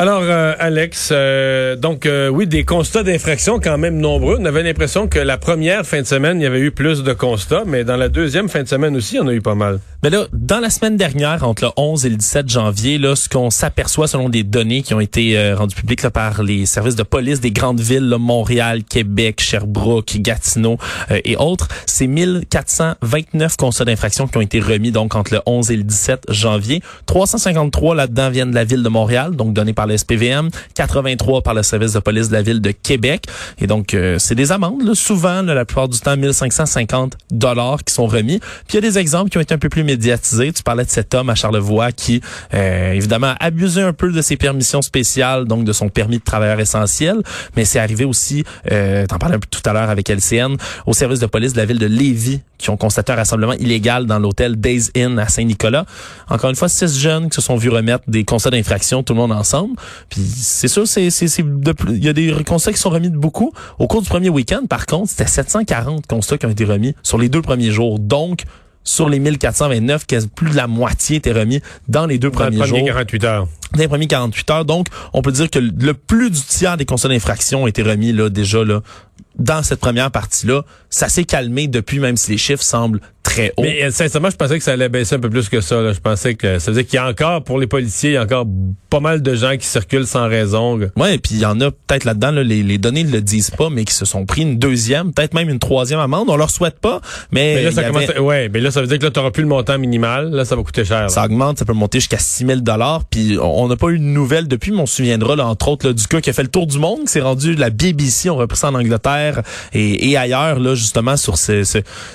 Alors, euh, Alex, euh, donc euh, oui, des constats d'infraction quand même nombreux. On avait l'impression que la première fin de semaine, il y avait eu plus de constats, mais dans la deuxième fin de semaine aussi, il y en a eu pas mal. Mais là, dans la semaine dernière, entre le 11 et le 17 janvier, là, ce qu'on s'aperçoit selon des données qui ont été rendues publiques là, par les services de police des grandes villes, là, Montréal, Québec, Sherbrooke, Gatineau et autres, c'est 1429 constats d'infraction qui ont été remis donc entre le 11 et le 17 janvier. 353 là-dedans viennent de la ville de Montréal, donc données par SPVM, 83 par le service de police de la ville de Québec. Et donc, euh, c'est des amendes, là, souvent, la plupart du temps, 1550 dollars qui sont remis. Puis il y a des exemples qui ont été un peu plus médiatisés. Tu parlais de cet homme à Charlevoix qui, euh, évidemment, a abusé un peu de ses permissions spéciales, donc de son permis de travailleur essentiel. Mais c'est arrivé aussi, euh, t'en parlais un peu tout à l'heure avec LCN, au service de police de la ville de Lévis qui ont constaté un rassemblement illégal dans l'hôtel Days Inn à Saint-Nicolas. Encore une fois, six jeunes qui se sont vus remettre des constats d'infraction, tout le monde ensemble. Puis c'est sûr, c'est c'est il y a des constats qui sont remis de beaucoup. Au cours du premier week-end, par contre, c'était 740 constats qui ont été remis sur les deux premiers jours. Donc sur les 1429, plus de la moitié était remis dans les deux premiers, jours. 48 heures. Dans les premiers 48 heures. Donc, on peut dire que le plus du tiers des constats d'infraction ont été remis là déjà là dans cette première partie-là. Ça s'est calmé depuis, même si les chiffres semblent très hauts. Mais euh, sincèrement, je pensais que ça allait baisser un peu plus que ça. Là. Je pensais que ça veut dire qu'il y a encore, pour les policiers, il y a encore pas mal de gens qui circulent sans raison. Ouais, et puis il y en a peut-être là-dedans, là, les, les données ne le disent pas, mais qui se sont pris une deuxième, peut-être même une troisième amende. On leur souhaite pas, mais, mais là, ça commence ouais, mais là, ça veut dire que là, t'auras plus le montant minimal. Là, ça va coûter cher. Ça augmente, ça peut monter jusqu'à 6 000 dollars. Puis on n'a pas eu de nouvelles depuis, mais on se souviendra, là, entre autres, là, du cas qui a fait le tour du monde, qui s'est rendu la BBC, on repris ça en Angleterre et, et ailleurs, là, justement, sur ces,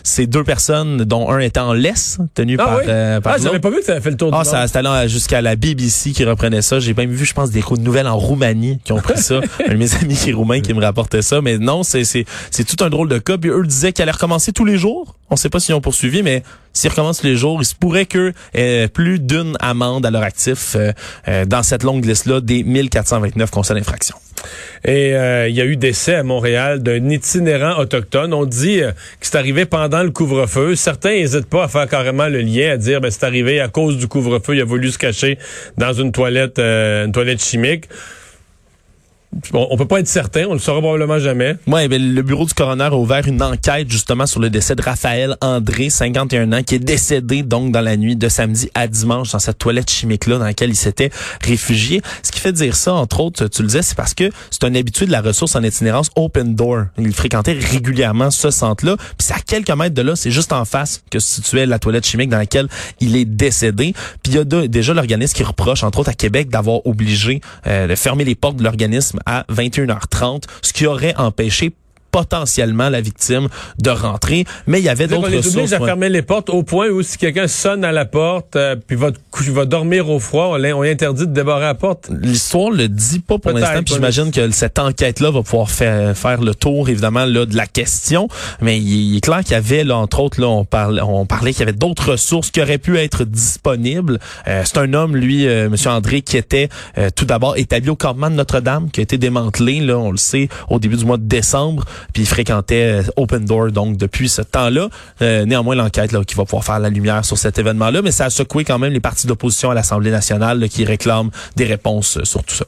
ces, deux personnes, dont un était en laisse, tenu ah par, oui? euh, par Ah, j'avais pas vu que ça avait fait le tour du ah, monde. Ah, ça, c'était jusqu'à la BBC qui reprenait ça. J'ai même vu, je pense, des de nouvelles en Roumanie qui ont pris ça. un de mes amis qui est roumain qui me rapportait ça. Mais non, c'est, tout un drôle de cas. Puis eux disaient qu'elle allait recommencer tous les jours. On sait pas s'ils ont poursuivi, mais s'ils recommencent les jours, il se pourrait que euh, plus d'une amende à leur actif euh, euh, dans cette longue liste-là des 1429 constats d'infraction. Et il y a eu décès à Montréal d'un itinérant autochtone. On dit que c'est arrivé pendant le couvre-feu. Certains n'hésitent pas à faire carrément le lien, à dire ben c'est arrivé à cause du couvre-feu. Il a voulu se cacher dans une toilette, une toilette chimique. On, peut pas être certain, on le saura probablement jamais. Oui, ben, le bureau du coroner a ouvert une enquête justement sur le décès de Raphaël André, 51 ans, qui est décédé donc dans la nuit de samedi à dimanche dans cette toilette chimique-là dans laquelle il s'était réfugié. Ce qui fait dire ça, entre autres, tu le disais, c'est parce que c'est un habitué de la ressource en itinérance Open Door. Il fréquentait régulièrement ce centre-là. Puis c'est à quelques mètres de là, c'est juste en face que se situait la toilette chimique dans laquelle il est décédé. Puis il y a déjà l'organisme qui reproche, entre autres à Québec, d'avoir obligé euh, de fermer les portes de l'organisme à 21h30, ce qui aurait empêché potentiellement la victime de rentrer. Mais il y avait d'autres ressources. à fermer les portes au point où si quelqu'un sonne à la porte euh, puis va, va dormir au froid, on, on interdit de débarrer la porte. L'histoire le dit pas pour l'instant. Puis j'imagine que cette enquête-là va pouvoir faire, faire le tour évidemment là de la question. Mais il, est clair qu'il y avait là entre autres là on parlait on parlait qu'il y avait d'autres ressources qui auraient pu être disponibles. Euh, c'est un homme lui, euh, Monsieur André, qui était euh, tout d'abord établi au campement de Notre-Dame, qui a été démantelé là, on le sait, au début du mois de décembre puis il fréquentait euh, Open Door donc depuis ce temps-là. Euh, néanmoins, l'enquête là, qui va pouvoir faire la lumière sur cet événement-là, mais ça a secoué quand même les partis d'opposition à l'Assemblée nationale qui réclament des réponses euh, sur tout ça.